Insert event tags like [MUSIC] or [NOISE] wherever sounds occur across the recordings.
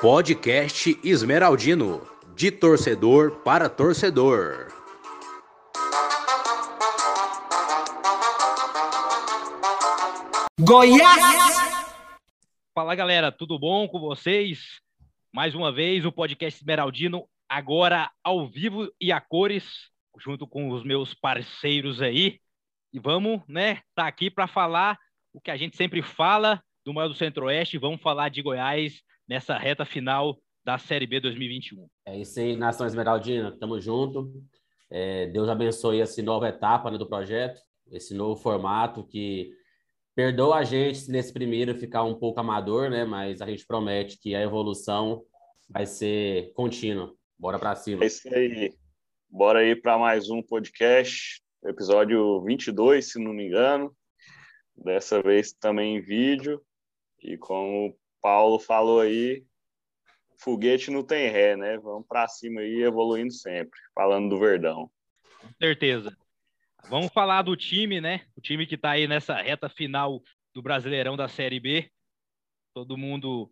Podcast Esmeraldino, de torcedor para torcedor. Goiás! Fala galera, tudo bom com vocês? Mais uma vez o podcast Esmeraldino, agora ao vivo e a cores, junto com os meus parceiros aí. E vamos, né, tá aqui para falar o que a gente sempre fala do maior do Centro-Oeste, vamos falar de Goiás nessa reta final da Série B 2021. É isso aí, Nação Esmeraldina, tamo junto. É, Deus abençoe essa nova etapa né, do projeto, esse novo formato que perdoa a gente nesse primeiro ficar um pouco amador, né? Mas a gente promete que a evolução vai ser contínua. Bora para cima. É isso aí. Bora aí para mais um podcast, episódio 22, se não me engano. Dessa vez também em vídeo. E como Paulo falou aí, foguete não tem ré, né? Vamos para cima aí, evoluindo sempre, falando do Verdão. Com certeza. Vamos falar do time, né? O time que está aí nessa reta final do Brasileirão da Série B. Todo mundo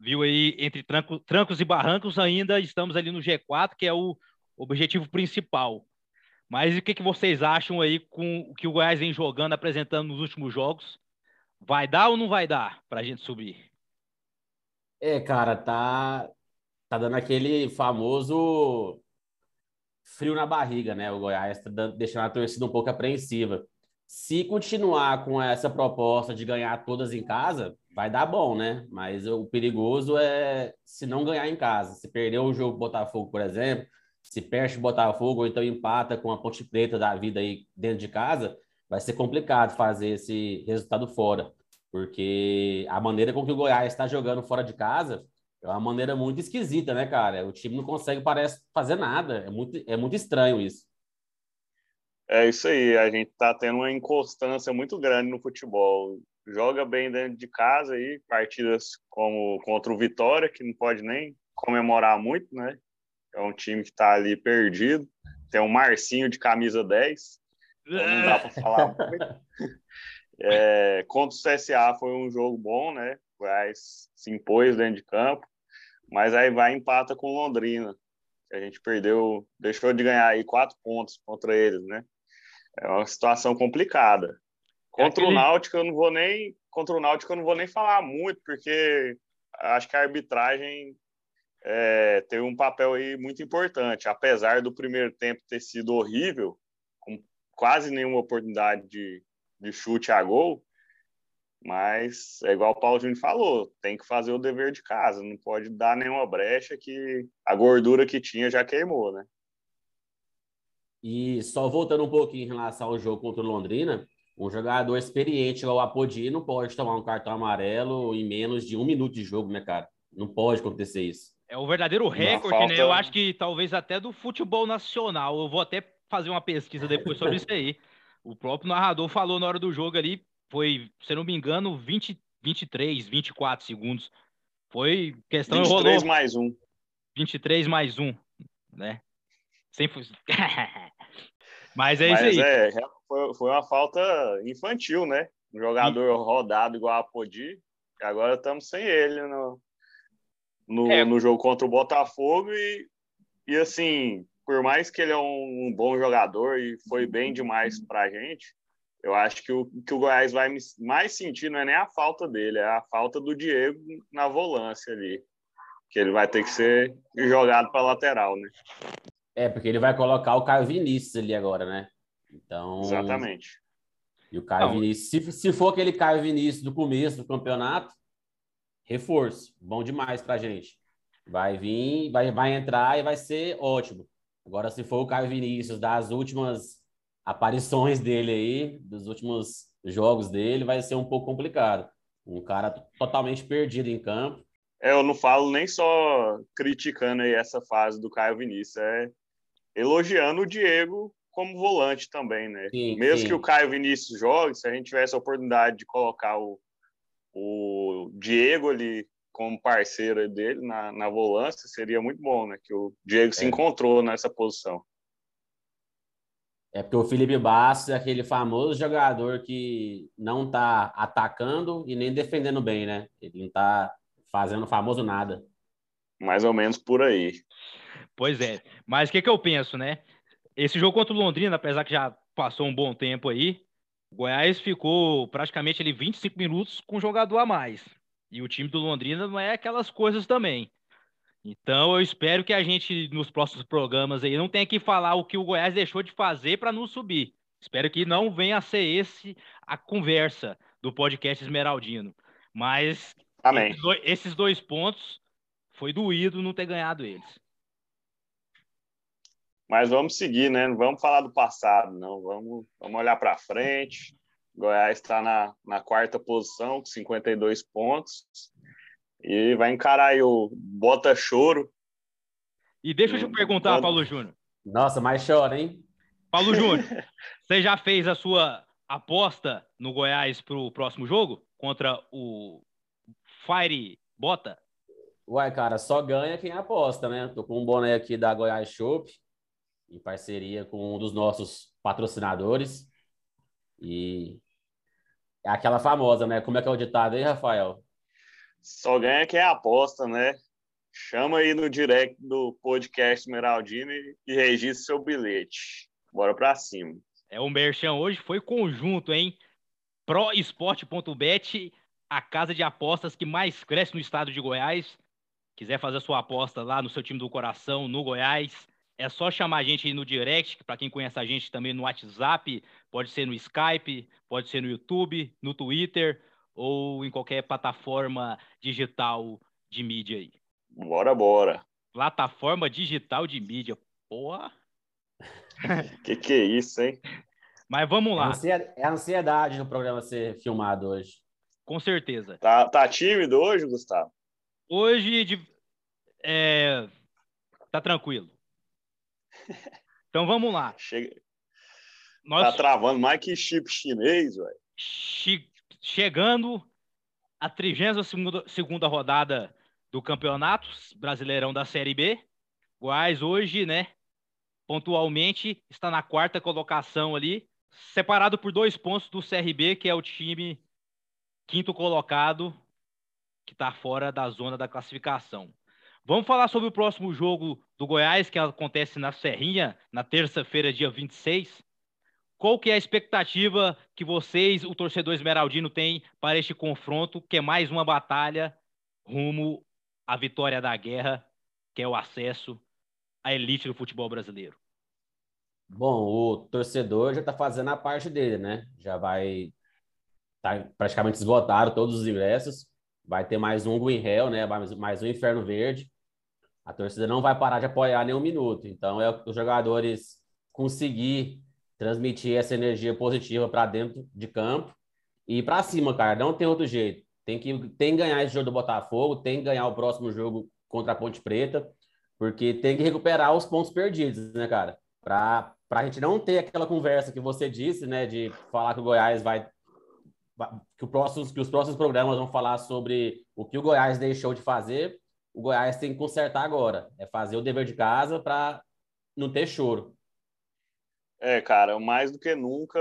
viu aí entre tranco, trancos e barrancos ainda estamos ali no G4, que é o objetivo principal. Mas o que, que vocês acham aí com o que o Goiás vem jogando, apresentando nos últimos jogos? Vai dar ou não vai dar para a gente subir? É, cara, tá, tá dando aquele famoso frio na barriga, né? O Goiás tá dando, deixando a torcida um pouco apreensiva. Se continuar com essa proposta de ganhar todas em casa, vai dar bom, né? Mas o perigoso é se não ganhar em casa. Se perder o jogo Botafogo, por exemplo, se perde o Botafogo ou então empata com a Ponte Preta da vida aí dentro de casa, vai ser complicado fazer esse resultado fora, porque a maneira com que o Goiás está jogando fora de casa é uma maneira muito esquisita, né, cara? O time não consegue, parece, fazer nada. É muito, é muito estranho isso. É isso aí. A gente está tendo uma inconstância muito grande no futebol. Joga bem dentro de casa aí, partidas como contra o Vitória, que não pode nem comemorar muito, né? É um time que está ali perdido. Tem um Marcinho de camisa 10, então não dá para falar [LAUGHS] muito. É, contra o CSA foi um jogo bom, né? O Goiás se impôs dentro de campo, mas aí vai empata com Londrina. A gente perdeu, deixou de ganhar aí quatro pontos contra eles, né? É uma situação complicada. Contra é aquele... o Náutico eu não vou nem contra o Náutico eu não vou nem falar muito, porque acho que a arbitragem é, teve um papel aí muito importante. Apesar do primeiro tempo ter sido horrível, quase nenhuma oportunidade de, de chute a gol, mas é igual o Paulo Júnior falou, tem que fazer o dever de casa, não pode dar nenhuma brecha que a gordura que tinha já queimou, né? E só voltando um pouquinho em relação ao jogo contra o Londrina, um jogador experiente igual o Apodi não pode tomar um cartão amarelo em menos de um minuto de jogo, né, cara? Não pode acontecer isso. É o verdadeiro recorde, falta... né? Eu acho que talvez até do futebol nacional. Eu vou até fazer uma pesquisa depois sobre isso aí. [LAUGHS] O próprio narrador falou na hora do jogo ali, foi, se não me engano, 20, 23, 24 segundos. Foi questão 23 rolou. mais um. 23 mais um, né? Sempre. [LAUGHS] Mas é Mas isso aí. É, foi, foi uma falta infantil, né? Um jogador rodado igual a Podi. Agora estamos sem ele no, no, é. no jogo contra o Botafogo e, e assim, por mais que ele é um, um bom jogador e foi bem demais para a gente, eu acho que o que o Goiás vai mais sentir não é nem a falta dele, é a falta do Diego na volância ali, que ele vai ter que ser jogado para lateral, né? É, porque ele vai colocar o Caio Vinícius ali agora, né? Então. Exatamente. E o Caio não. Vinícius, se, se for aquele Caio Vinícius do começo do campeonato, reforço, bom demais pra gente. Vai vir, vai, vai entrar e vai ser ótimo. Agora, se for o Caio Vinícius das últimas aparições dele aí, dos últimos jogos dele, vai ser um pouco complicado. Um cara totalmente perdido em campo. É, eu não falo nem só criticando aí essa fase do Caio Vinícius, é elogiando o Diego como volante também, né? Sim, Mesmo sim. que o Caio Vinícius jogue, se a gente tivesse a oportunidade de colocar o, o Diego ali como parceiro dele na, na volância, seria muito bom, né? Que o Diego é. se encontrou nessa posição. É porque o Felipe Bastos é aquele famoso jogador que não tá atacando e nem defendendo bem, né? Ele não tá fazendo o famoso nada. Mais ou menos por aí. Pois é. Mas o que, que eu penso, né? Esse jogo contra o Londrina, apesar que já passou um bom tempo aí, o Goiás ficou praticamente ali 25 minutos com um jogador a mais. E o time do Londrina não é aquelas coisas também. Então eu espero que a gente, nos próximos programas aí, não tenha que falar o que o Goiás deixou de fazer para não subir. Espero que não venha a ser esse a conversa do podcast Esmeraldino. Mas. Esses, dois, esses dois pontos foi doído não ter ganhado eles. Mas vamos seguir, né? Não vamos falar do passado, não. Vamos, vamos olhar para frente. Goiás está na, na quarta posição, com 52 pontos. E vai encarar aí o Bota Choro. E deixa eu te perguntar, Quando... Paulo Júnior. Nossa, mais chora, hein? Paulo [LAUGHS] Júnior, você já fez a sua aposta no Goiás para o próximo jogo? Contra o Fire Bota? Uai, cara, só ganha quem aposta, né? Tô com um boné aqui da Goiás Shop, em parceria com um dos nossos patrocinadores. E é aquela famosa, né? Como é que é o ditado aí, Rafael? Só ganha quem aposta, né? Chama aí no direct do podcast Meraldino e, e registre seu bilhete. Bora pra cima. É, o Merchan hoje foi conjunto, hein? ProEsport.bet, a casa de apostas que mais cresce no estado de Goiás. Quiser fazer a sua aposta lá no seu time do coração, no Goiás, é só chamar a gente aí no direct, para quem conhece a gente também no WhatsApp, pode ser no Skype, pode ser no YouTube, no Twitter ou em qualquer plataforma digital de mídia aí. Bora, bora. Plataforma digital de mídia. Porra! [LAUGHS] que que é isso, hein? Mas vamos lá. É a ansiedade do programa ser filmado hoje. Com certeza. Tá, tá tímido hoje, Gustavo? Hoje, de, é, tá tranquilo. Então vamos lá. Chega... Nós... Tá travando mais que chip chinês, velho. Che... Chegando a 32 segunda rodada do Campeonato Brasileirão da Série B. Goiás hoje, né, pontualmente está na quarta colocação ali, separado por dois pontos do CRB, que é o time quinto colocado, que está fora da zona da classificação. Vamos falar sobre o próximo jogo do Goiás, que acontece na Serrinha, na terça-feira, dia 26. Qual que é a expectativa que vocês, o torcedor esmeraldino, tem para este confronto, que é mais uma batalha rumo à vitória da guerra, que é o acesso à elite do futebol brasileiro? Bom, o torcedor já está fazendo a parte dele, né? Já vai tá praticamente esgotado todos os ingressos. Vai ter mais um Green Hell, né? Mais, um Inferno Verde. A torcida não vai parar de apoiar nem um minuto. Então, é os jogadores conseguir transmitir essa energia positiva para dentro de campo e para cima, cara. Não tem outro jeito. Tem que, tem que ganhar esse jogo do Botafogo, tem que ganhar o próximo jogo contra a Ponte Preta, porque tem que recuperar os pontos perdidos, né, cara? Para a gente não ter aquela conversa que você disse, né, de falar que o Goiás vai que, que os próximos programas vão falar sobre o que o Goiás deixou de fazer, o Goiás tem que consertar agora. É fazer o dever de casa para não ter choro. É, cara, mais do que nunca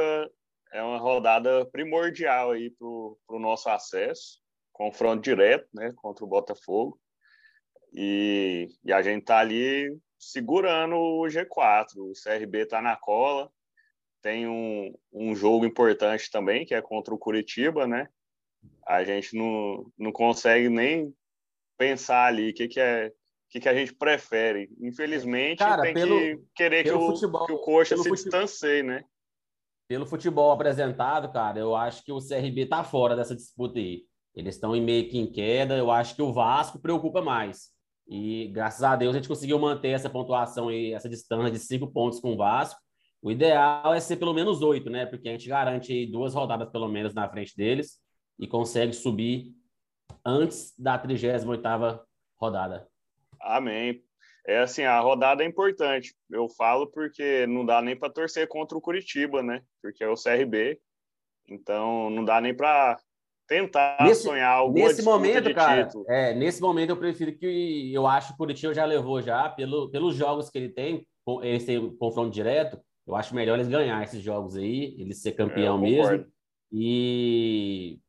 é uma rodada primordial aí para o nosso acesso. Confronto direto, né, contra o Botafogo. E, e a gente tá ali segurando o G4. O CRB tá na cola tem um, um jogo importante também, que é contra o Curitiba, né? A gente não, não consegue nem pensar ali o que, que é que, que a gente prefere. Infelizmente, Cara, tem pelo, que querer que o, futebol, que o Coxa se distancie, né? Pelo futebol apresentado, cara, eu acho que o CRB tá fora dessa disputa aí. Eles estão em meio que em queda. Eu acho que o Vasco preocupa mais. E graças a Deus a gente conseguiu manter essa pontuação aí, essa distância de cinco pontos com o Vasco. O ideal é ser pelo menos oito, né? Porque a gente garante duas rodadas pelo menos na frente deles e consegue subir antes da 38ª rodada. Amém. É assim, a rodada é importante. Eu falo porque não dá nem para torcer contra o Curitiba, né? Porque é o CRB. Então não dá nem para tentar nesse, sonhar alguma nesse momento, cara, título. É, nesse momento eu prefiro que eu acho que o Curitiba já levou já pelo, pelos jogos que ele tem, esse confronto direto, Eu acho melhor eles ganhar esses jogos aí, eles ser campeão mesmo. E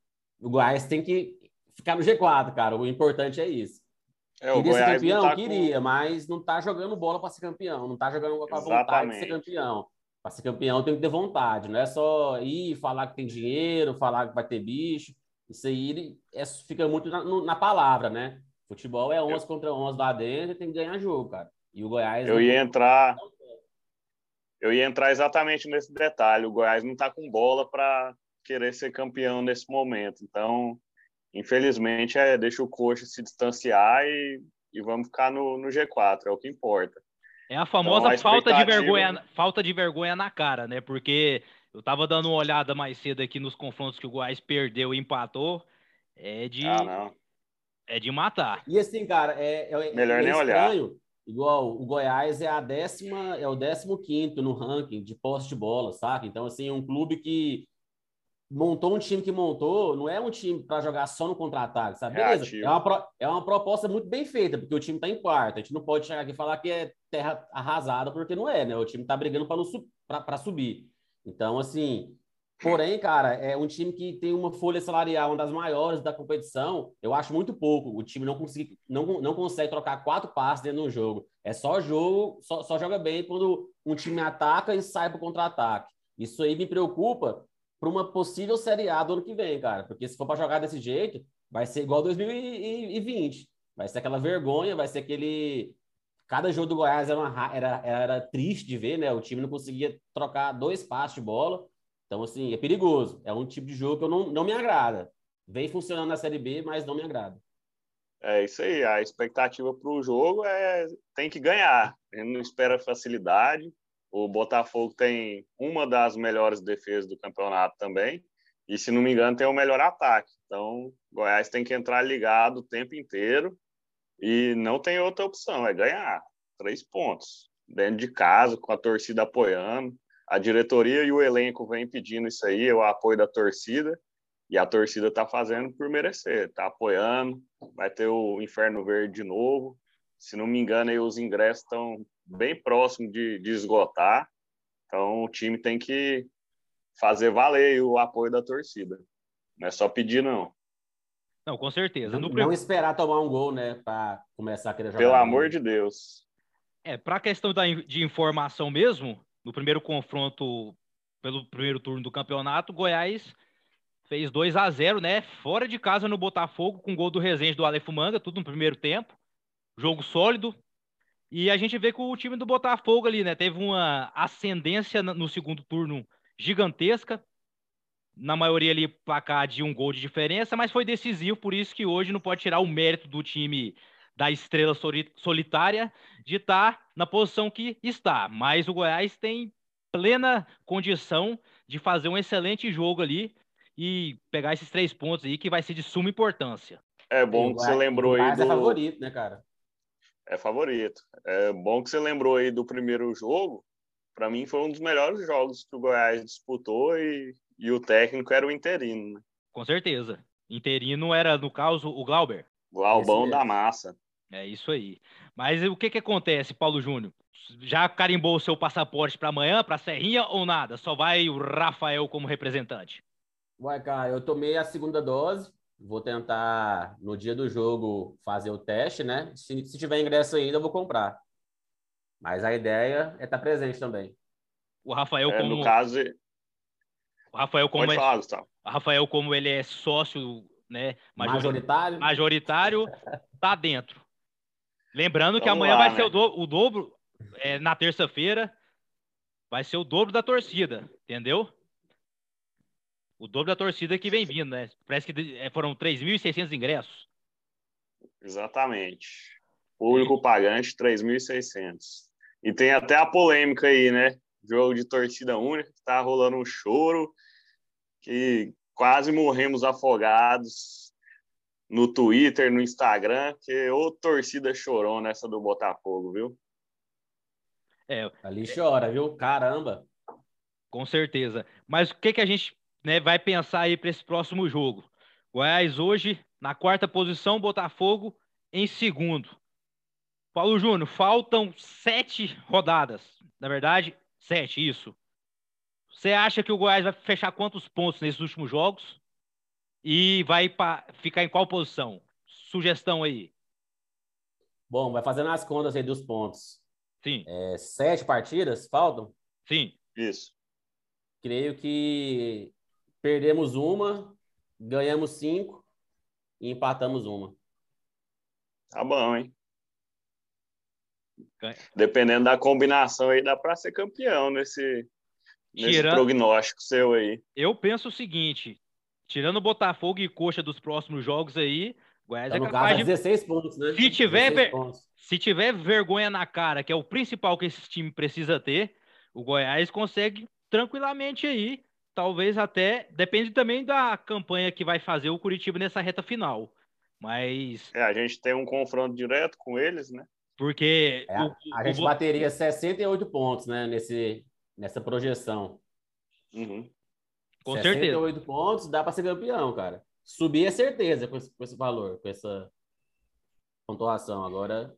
o Goiás tem que ficar no G4, cara. O importante é isso. É, Queria ser campeão? Tá Queria, com... mas não tá jogando bola para ser campeão. Não tá jogando com a vontade de ser campeão. Para ser campeão tem que ter vontade. Não é só ir falar que tem dinheiro, falar que vai ter bicho. Isso aí é, fica muito na, na palavra, né? Futebol é 11 eu... contra 11 lá dentro e tem que ganhar jogo, cara. E o Goiás... Eu ia entrar... Eu ia entrar exatamente nesse detalhe. O Goiás não tá com bola para querer ser campeão nesse momento. Então, infelizmente, é, deixa o coxa se distanciar e, e vamos ficar no, no G4, é o que importa. É a famosa então, a falta de vergonha, falta de vergonha na cara, né? Porque eu tava dando uma olhada mais cedo aqui nos confrontos que o Goiás perdeu e empatou. É de ah, é de matar. E assim, cara, é, é melhor é nem estranho, olhar. Igual o Goiás é a décima, é o décimo quinto no ranking de posse de bola, saca? Então assim, é um clube que montou um time que montou, não é um time para jogar só no contra-ataque, sabe? Beleza, é uma, é uma proposta muito bem feita, porque o time está em quarto. A gente não pode chegar aqui e falar que é terra arrasada, porque não é, né? O time está brigando para subir. Então, assim, porém, cara, é um time que tem uma folha salarial, uma das maiores da competição, eu acho muito pouco. O time não, consegue, não, não consegue trocar quatro passes dentro do jogo. É só jogo, só, só joga bem quando um time ataca e sai para contra-ataque. Isso aí me preocupa, para uma possível Série A do ano que vem, cara. Porque se for para jogar desse jeito, vai ser igual 2020. Vai ser aquela vergonha, vai ser aquele. Cada jogo do Goiás era, uma... era, era triste de ver, né? O time não conseguia trocar dois passos de bola. Então, assim, é perigoso. É um tipo de jogo que eu não, não me agrada. Vem funcionando na Série B, mas não me agrada. É isso aí. A expectativa para o jogo é tem que ganhar. Gente não espera facilidade. O Botafogo tem uma das melhores defesas do campeonato também. E, se não me engano, tem o melhor ataque. Então, Goiás tem que entrar ligado o tempo inteiro e não tem outra opção, é ganhar. Três pontos. Dentro de casa, com a torcida apoiando. A diretoria e o elenco vêm pedindo isso aí, o apoio da torcida. E a torcida está fazendo por merecer, está apoiando. Vai ter o Inferno Verde de novo. Se não me engano, aí os ingressos estão bem próximo de, de esgotar. Então o time tem que fazer valer o apoio da torcida. Não é só pedir, não. Não, com certeza. Não, não esperar tomar um gol, né? Para começar a querer jogar. Pelo amor de Deus. É, para a questão da, de informação mesmo, no primeiro confronto, pelo primeiro turno do campeonato, Goiás fez 2 a 0 né? Fora de casa no Botafogo, com gol do Resende do Aleph Manga, tudo no primeiro tempo. Jogo sólido, e a gente vê que o time do Botafogo ali, né, teve uma ascendência no segundo turno gigantesca. Na maioria ali, placar de um gol de diferença, mas foi decisivo, por isso que hoje não pode tirar o mérito do time da estrela solitária de estar tá na posição que está. Mas o Goiás tem plena condição de fazer um excelente jogo ali e pegar esses três pontos aí que vai ser de suma importância. É bom que você lembrou aí do... é favorito, né, cara? é favorito. É bom que você lembrou aí do primeiro jogo. Para mim foi um dos melhores jogos que o Goiás disputou e, e o técnico era o interino. Né? Com certeza. Interino era, no caso, o Glauber. Glaubão da massa. É isso aí. Mas o que, que acontece, Paulo Júnior? Já carimbou o seu passaporte para amanhã, para Serrinha ou nada? Só vai o Rafael como representante? Ué, cara, eu tomei a segunda dose, Vou tentar, no dia do jogo, fazer o teste, né? Se, se tiver ingresso ainda, eu vou comprar. Mas a ideia é estar presente também. O Rafael, é, como. No caso. O Rafael, como Pode é... falar, Gustavo. Rafael, como ele é sócio, né? Majoritário. Majoritário, [LAUGHS] tá dentro. Lembrando que amanhã lá, vai né? ser o, do... o dobro, é, na terça-feira, vai ser o dobro da torcida, entendeu? o dobro da torcida que vem vindo, né? Parece que é, foram 3.600 ingressos. Exatamente. Público pagante, 3.600. E tem até a polêmica aí, né? Jogo de torcida única, tá rolando um choro, que quase morremos afogados no Twitter, no Instagram, que ô torcida chorou nessa do Botafogo, viu? É, Ali chora, viu? Caramba! Com certeza. Mas o que, que a gente né, vai pensar aí para esse próximo jogo. Goiás hoje na quarta posição, Botafogo em segundo. Paulo Júnior, faltam sete rodadas. Na verdade, Sete, isso. Você acha que o Goiás vai fechar quantos pontos nesses últimos jogos? E vai pra, ficar em qual posição? Sugestão aí. Bom, vai fazendo as contas aí dos pontos. Sim. É, sete partidas faltam? Sim. Isso. Creio que perdemos uma, ganhamos cinco e empatamos uma. Tá bom, hein? Dependendo da combinação aí, dá para ser campeão nesse, nesse tirando, prognóstico seu aí. Eu penso o seguinte: tirando Botafogo e Coxa dos próximos jogos aí, Goiás então, é capaz caso, de... 16 pontos, né? Se tiver, ver... se tiver vergonha na cara, que é o principal que esse time precisa ter, o Goiás consegue tranquilamente aí. Talvez até. Depende também da campanha que vai fazer o Curitiba nessa reta final. Mas. É, a gente tem um confronto direto com eles, né? Porque. É, o, a gente o... bateria 68 pontos, né? Nesse, nessa projeção. Uhum. Com 68 certeza. 68 pontos dá para ser campeão, cara. Subir é certeza com esse, com esse valor, com essa pontuação. Agora.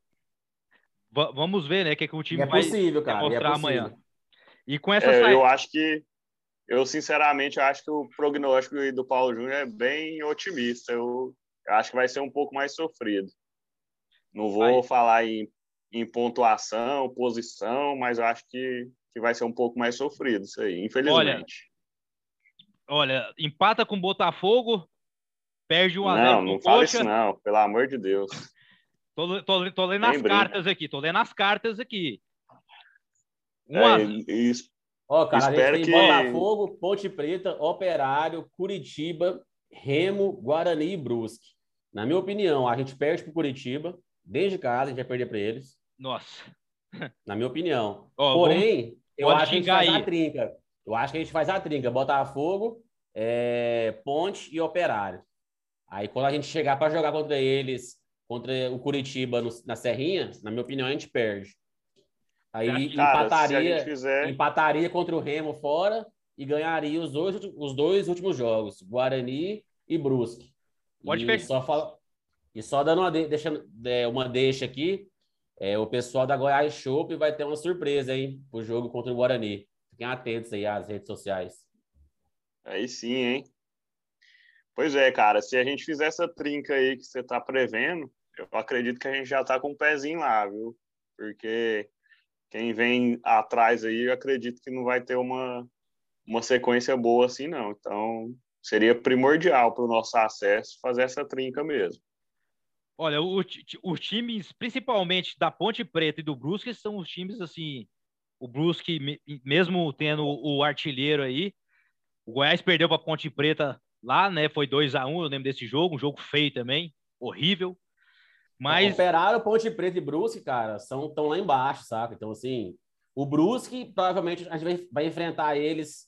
V vamos ver, né? O que, é que o time é possível, vai cara, mostrar é amanhã. E com essa é, saída... Eu acho que. Eu, sinceramente, acho que o prognóstico do Paulo Júnior é bem otimista. Eu acho que vai ser um pouco mais sofrido. Não vou vai. falar em, em pontuação, posição, mas eu acho que, que vai ser um pouco mais sofrido isso aí, infelizmente. Olha, olha empata com o Botafogo, perde um a Não, não fala isso não, pelo amor de Deus. [LAUGHS] Tô, tô, tô lendo as cartas aqui, tô lendo as cartas aqui. Uma... É, isso. Ó, cara, Espero a gente tem que... Botafogo, Ponte Preta, Operário, Curitiba, Remo, Guarani e Brusque. Na minha opinião, a gente perde para Curitiba, desde casa, a gente vai perder para eles. Nossa. [LAUGHS] Na minha opinião. Porém, vamos... eu acho que a gente faz aí. a trinca. Eu acho que a gente faz a trinca. Botafogo, é, Ponte e Operário. Aí quando a gente chegar para jogar contra eles, contra o Curitiba no, na Serrinha, na minha opinião, a gente perde. Aí Cara, empataria, fizer... empataria contra o Remo fora e ganharia os dois, os dois últimos jogos, Guarani e Brusque. Pode e só fala... E só dando uma, de... deixa... É, uma deixa aqui, é, o pessoal da Goiás Shop vai ter uma surpresa, hein, pro jogo contra o Guarani. Fiquem atentos aí às redes sociais. Aí sim, hein? Pois é, cara, se a gente fizer essa trinca aí que você tá prevendo, eu acredito que a gente já tá com um pezinho lá, viu? Porque quem vem atrás aí, eu acredito que não vai ter uma, uma sequência boa assim, não. Então, seria primordial para o nosso acesso fazer essa trinca mesmo. Olha, os times, principalmente da Ponte Preta e do Brusque, são os times assim. O Brusque, mesmo tendo o artilheiro aí, o Goiás perdeu para Ponte Preta lá, né? Foi 2 a 1 um, eu lembro desse jogo, um jogo feio também, horrível. Mas. Operário, Ponte Preta e Brusque, cara, são tão lá embaixo, saca? Então, assim, o Brusque, provavelmente, a gente vai, enfrentar eles,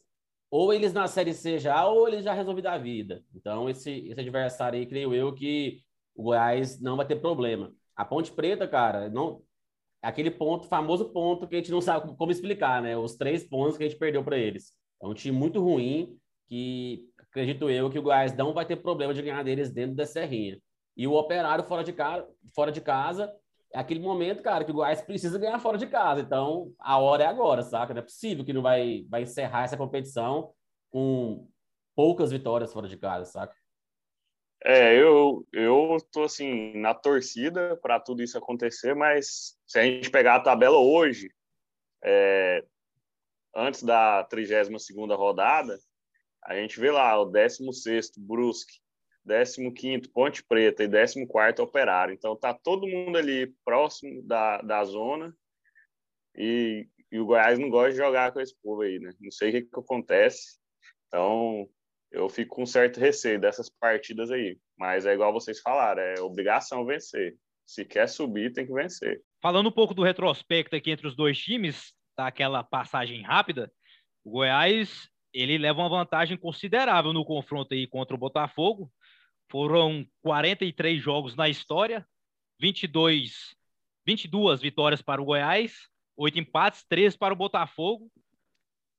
ou eles na Série C já, ou eles já resolvido a vida. Então, esse, esse adversário aí, creio eu, que o Goiás não vai ter problema. A Ponte Preta, cara, não. Aquele ponto, famoso ponto que a gente não sabe como explicar, né? Os três pontos que a gente perdeu para eles. É um time muito ruim que acredito eu que o Goiás não vai ter problema de ganhar deles dentro da Serrinha. E o operário fora de, casa, fora de casa é aquele momento, cara, que o Goiás precisa ganhar fora de casa. Então, a hora é agora, saca? Não é possível que não vai, vai encerrar essa competição com poucas vitórias fora de casa, saca? É, eu, eu tô assim, na torcida para tudo isso acontecer, mas se a gente pegar a tabela hoje, é, antes da 32 segunda rodada, a gente vê lá o 16º Brusque, 15º Ponte Preta e 14º Operário. Então tá todo mundo ali próximo da, da zona e, e o Goiás não gosta de jogar com esse povo aí, né? Não sei o que, que acontece. Então eu fico com certo receio dessas partidas aí. Mas é igual vocês falaram, é obrigação vencer. Se quer subir, tem que vencer. Falando um pouco do retrospecto aqui entre os dois times, tá aquela passagem rápida, o Goiás ele leva uma vantagem considerável no confronto aí contra o Botafogo. Foram 43 jogos na história, 22, 22 vitórias para o Goiás, oito empates, três para o Botafogo.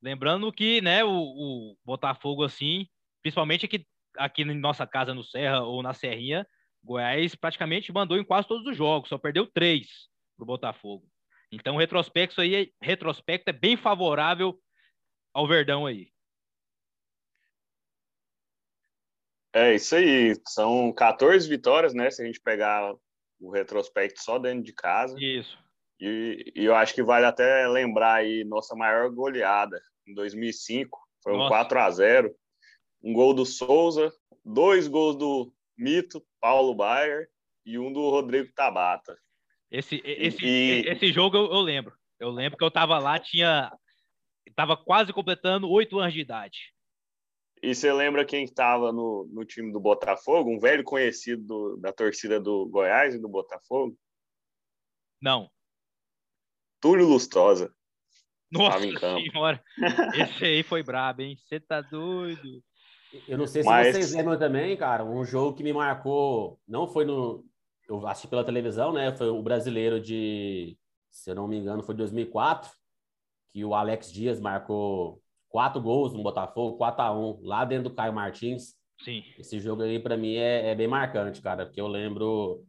Lembrando que, né, o, o Botafogo assim, principalmente aqui aqui na nossa casa no Serra ou na Serrinha, Goiás praticamente mandou em quase todos os jogos, só perdeu três para o Botafogo. Então, o retrospecto aí, retrospecto é bem favorável ao Verdão aí. É isso aí. São 14 vitórias, né? Se a gente pegar o retrospecto só dentro de casa. Isso. E, e eu acho que vale até lembrar aí nossa maior goleada em 2005. Foi um 4 a 0 Um gol do Souza, dois gols do Mito, Paulo Baier e um do Rodrigo Tabata. Esse, esse, e... esse jogo eu, eu, lembro. Eu lembro que eu tava lá, tinha. Tava quase completando oito anos de idade. E você lembra quem estava no, no time do Botafogo? Um velho conhecido do, da torcida do Goiás e do Botafogo? Não. Túlio Lustosa. Nossa senhora, esse aí foi brabo, hein? Você tá doido? Eu não sei se Mas... vocês lembram também, cara, um jogo que me marcou, não foi no, eu assisti pela televisão, né? Foi o brasileiro de, se eu não me engano, foi 2004, que o Alex Dias marcou quatro gols no Botafogo, 4 a 1 lá dentro do Caio Martins. Sim. Esse jogo aí, para mim, é, é, bem marcante, cara, porque eu lembro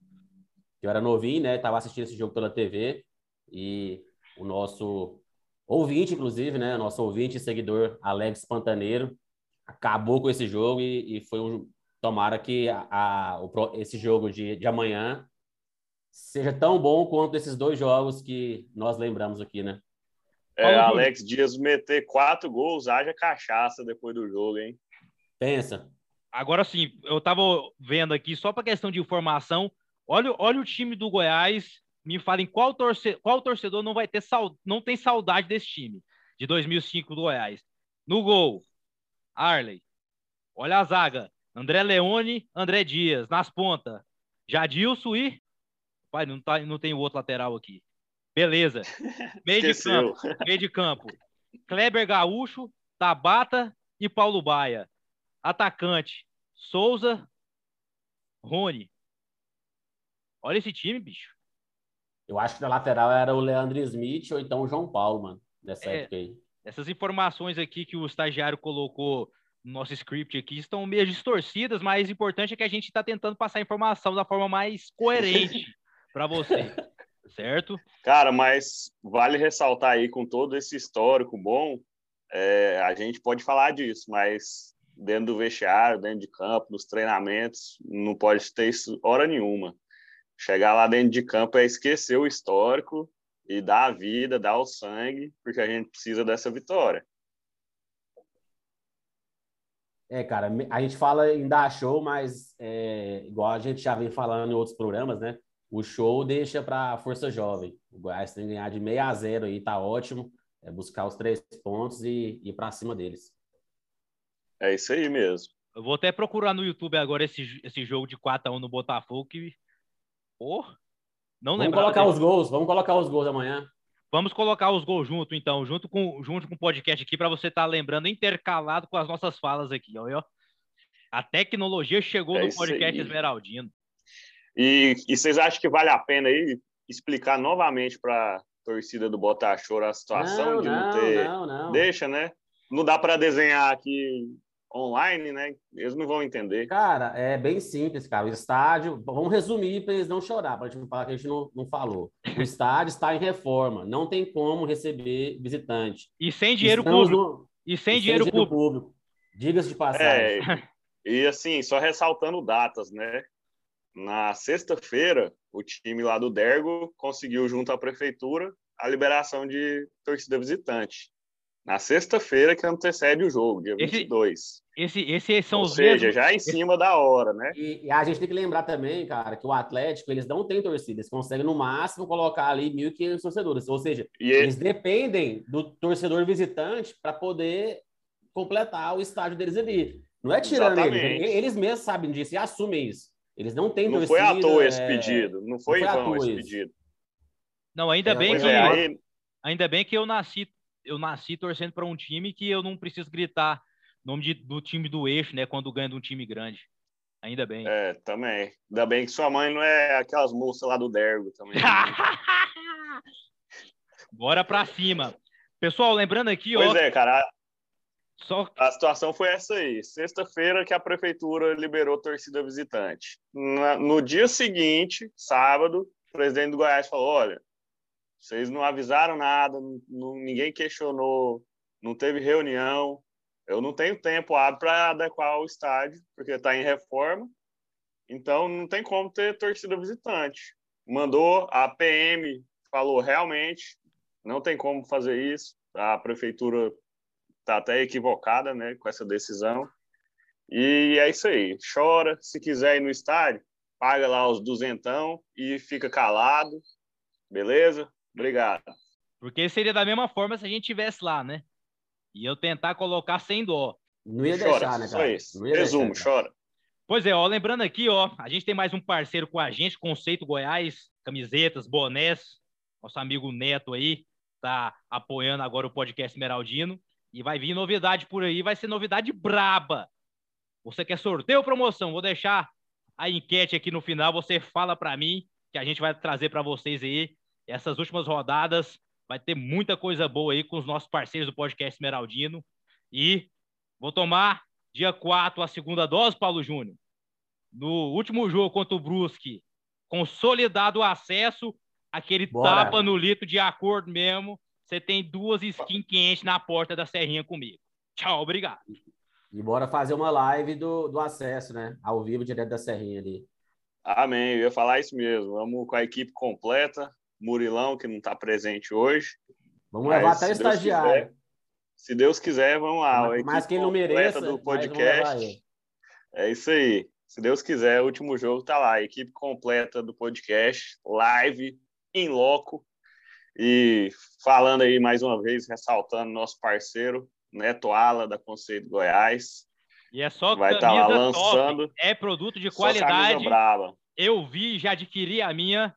que eu era novinho, né? Tava assistindo esse jogo pela TV e o nosso ouvinte, inclusive, né? Nosso ouvinte e seguidor, Alex Pantaneiro, acabou com esse jogo e, e foi um, tomara que a, a, o, esse jogo de, de amanhã seja tão bom quanto esses dois jogos que nós lembramos aqui, né? É, Alex Dias meter quatro gols, haja cachaça depois do jogo, hein? Pensa. Agora sim, eu tava vendo aqui, só para questão de informação, olha, olha o time do Goiás, me falem qual, torce, qual torcedor não vai ter não tem saudade desse time de 2005 do Goiás. No gol, Arley. Olha a zaga. André Leone, André Dias. Nas pontas, Jadilson e. Pai, não, tá, não tem o outro lateral aqui. Beleza. [LAUGHS] Meio de campo. Meio de campo. Kleber Gaúcho, Tabata e Paulo Baia. Atacante, Souza, Rony. Olha esse time, bicho. Eu acho que na lateral era o Leandro Smith ou então o João Paulo, mano, nessa é, época aí. Essas informações aqui que o estagiário colocou nosso script aqui estão meio distorcidas, mas o importante é que a gente está tentando passar a informação da forma mais coerente [LAUGHS] para você, certo? Cara, mas vale ressaltar aí com todo esse histórico bom, é, a gente pode falar disso, mas dentro do vestiário, dentro de campo, nos treinamentos, não pode ter isso hora nenhuma. Chegar lá dentro de campo é esquecer o histórico e dar a vida, dar o sangue, porque a gente precisa dessa vitória. É, cara, a gente fala em dar show, mas é, igual a gente já vem falando em outros programas, né? O show deixa para a Força Jovem. O Goiás tem que ganhar de 6 a 0 aí, tá ótimo. É buscar os três pontos e ir para cima deles. É isso aí mesmo. Eu vou até procurar no YouTube agora esse, esse jogo de 4 a 1 no Botafogo que. Pô, não Vamos colocar dele. os gols, vamos colocar os gols amanhã. Vamos colocar os gols junto, então, junto com, junto com o podcast aqui, para você estar tá lembrando, intercalado com as nossas falas aqui, ó. A tecnologia chegou é no podcast aí. Esmeraldino. E, e vocês acham que vale a pena aí explicar novamente para a torcida do Botafogo a situação não, de não, não ter. Não, não. Deixa, né? Não dá para desenhar aqui online, né? Eles não vão entender. Cara, é bem simples, cara. O estádio, vamos resumir para eles não chorar, para a gente não falar que a gente não, não falou. O estádio está em reforma, não tem como receber visitante. E sem dinheiro Estamos público. No... E sem, e dinheiro, sem dinheiro público. público. Diga-se de passagem. É, e assim, só ressaltando datas, né? Na sexta-feira, o time lá do Dergo conseguiu, junto à prefeitura, a liberação de torcida visitante na sexta-feira que antecede o jogo, dia esse, 22. Esse, esses são Ou os seja, mesmos... já em cima da hora, né? E, e, a gente tem que lembrar também, cara, que o Atlético, eles não têm torcida, eles conseguem no máximo colocar ali 1.500 torcedores, ou seja, e eles ele... dependem do torcedor visitante para poder completar o estádio deles ali. Não é tirando Exatamente. eles, eles mesmos sabem disso e assumem isso. Eles não têm não torcida. Não foi à toa esse é... pedido, não foi, não foi em vão esse pedido. Não, ainda é, bem que é, aí... ainda bem que eu nasci eu nasci torcendo para um time que eu não preciso gritar nome de, do time do eixo, né? Quando ganha de um time grande. Ainda bem. É, também. Ainda bem que sua mãe não é aquelas moças lá do Dergo também. [LAUGHS] Bora pra cima. Pessoal, lembrando aqui, pois ó. Pois é, cara. Só... A situação foi essa aí. Sexta-feira que a prefeitura liberou torcida visitante. No dia seguinte, sábado, o presidente do Goiás falou: olha, Vocês não avisaram nada, não, ninguém questionou, não teve reunião. Eu não tenho tempo para adequar o estádio, porque está em reforma. Então, não tem como ter torcida visitante. Mandou, a PM falou realmente, não tem como fazer isso. A prefeitura está até equivocada né, com essa decisão. E é isso aí. Chora. Se quiser ir no estádio, paga lá os duzentão e fica calado. Beleza? Obrigado. Porque seria da mesma forma se a gente tivesse lá, né? E eu tentar colocar sem dó. Não ia chora, deixar, né, cara? Só isso. Resumo, deixar, chora. Pois é, ó, lembrando aqui, ó, a gente tem mais um parceiro com a gente, Conceito Goiás, camisetas, bonés. Nosso amigo Neto aí tá apoiando agora o podcast Esmeraldino. E vai vir novidade por aí, vai ser novidade braba. Você quer sorteio ou promoção? Vou deixar a enquete aqui no final. Você fala para mim que a gente vai trazer para vocês aí essas últimas rodadas. Vai ter muita coisa boa aí com os nossos parceiros do podcast Esmeraldino. E vou tomar dia 4 a segunda dose, Paulo Júnior. No último jogo contra o Brusque, consolidado o acesso, aquele Bora. tapa no litro de acordo mesmo. Você tem duas skins quentes na porta da Serrinha comigo. Tchau, obrigado. E bora fazer uma live do, do acesso, né? Ao vivo, direto da Serrinha ali. Amém, eu ia falar isso mesmo. Vamos com a equipe completa. Murilão, que não está presente hoje. Vamos levar até o estagiário. Quiser, se Deus quiser, vamos lá. Mas, mas quem não mereça, do podcast. É isso aí. Se Deus quiser, o último jogo tá lá. equipe completa do podcast, live, em loco. E falando aí mais uma vez, ressaltando nosso parceiro, Neto Ala, da Conceito Goiás. E é só Vai estar tá lá lançando. Top. É produto de qualidade. Eu vi, já adquiri a minha.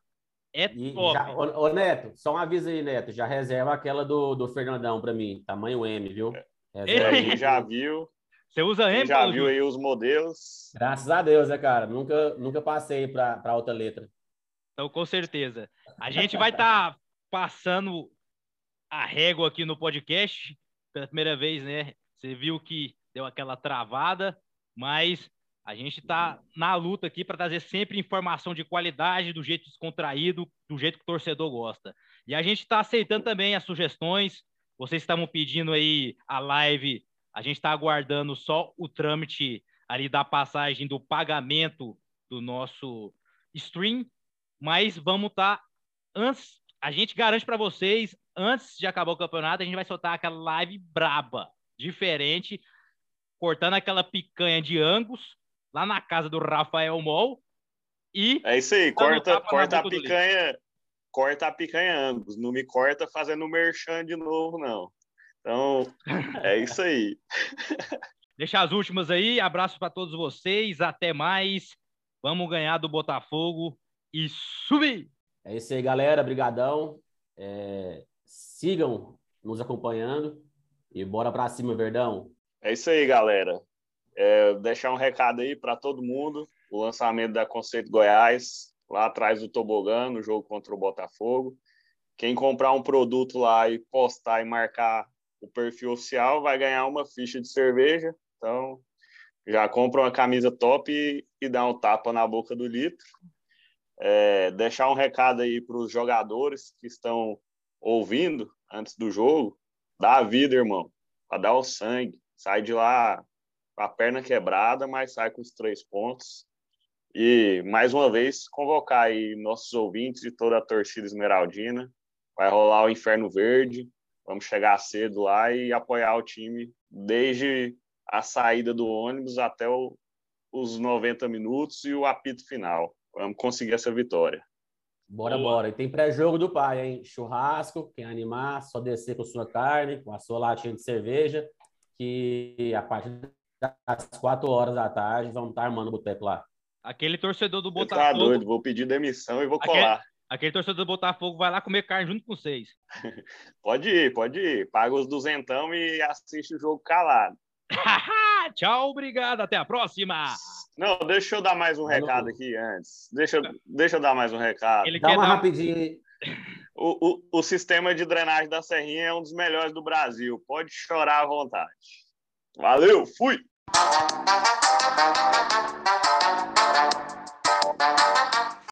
É e top. Já, ô, ô, Neto, só um aviso aí, Neto. Já reserva aquela do, do Fernandão para mim. Tamanho M, viu? Reserva. já viu. Você usa M? Já viu aí os modelos? Graças a Deus, né, cara? Nunca, nunca passei para outra letra. Então, com certeza. A gente vai estar tá [LAUGHS] passando a régua aqui no podcast pela primeira vez, né? Você viu que deu aquela travada, mas a gente está na luta aqui para trazer sempre informação de qualidade, do jeito descontraído, do jeito que o torcedor gosta. E a gente está aceitando também as sugestões. Vocês estavam pedindo aí a live, a gente está aguardando só o trâmite ali da passagem do pagamento do nosso stream, mas vamos estar tá, antes. A gente garante para vocês, antes de acabar o campeonato, a gente vai soltar aquela live braba, diferente, cortando aquela picanha de Angus lá na casa do Rafael Mol. E é isso aí, corta, corta a picanha, corta a picanha ambos, não me corta fazendo merchan de novo, não. Então, [LAUGHS] é isso aí. Deixa as últimas aí, abraço para todos vocês, até mais. Vamos ganhar do Botafogo e subir! É isso aí, galera, brigadão. É... Sigam nos acompanhando e bora para cima, Verdão. É isso aí, galera. É, deixar um recado aí para todo mundo: o lançamento da Conceito Goiás, lá atrás do Tobogã, no jogo contra o Botafogo. Quem comprar um produto lá e postar e marcar o perfil oficial vai ganhar uma ficha de cerveja. Então, já compra uma camisa top e, e dá um tapa na boca do litro. É, deixar um recado aí para os jogadores que estão ouvindo antes do jogo: dá a vida, irmão, para dar o sangue. Sai de lá a perna quebrada, mas sai com os três pontos. E, mais uma vez, convocar aí nossos ouvintes e toda a torcida esmeraldina. Vai rolar o Inferno Verde. Vamos chegar cedo lá e apoiar o time desde a saída do ônibus até o, os 90 minutos e o apito final. Vamos conseguir essa vitória. Bora, bora. E tem pré-jogo do pai, hein? Churrasco, quem animar, só descer com sua carne, com a sua latinha de cerveja, que a partir às quatro horas da tarde, vamos estar armando o boteco lá. Aquele torcedor do tá Botafogo. Tá doido, vou pedir demissão e vou aquele, colar. Aquele torcedor do Botafogo vai lá comer carne junto com vocês. [LAUGHS] pode ir, pode ir. Paga os duzentão e assiste o jogo calado. [LAUGHS] Tchau, obrigado. Até a próxima. Não, deixa eu dar mais um recado aqui antes. Deixa, deixa eu dar mais um recado. Ele Dá uma dar... rapidinho. O, o, o sistema de drenagem da Serrinha é um dos melhores do Brasil. Pode chorar à vontade. Valeu, fui! Thank you.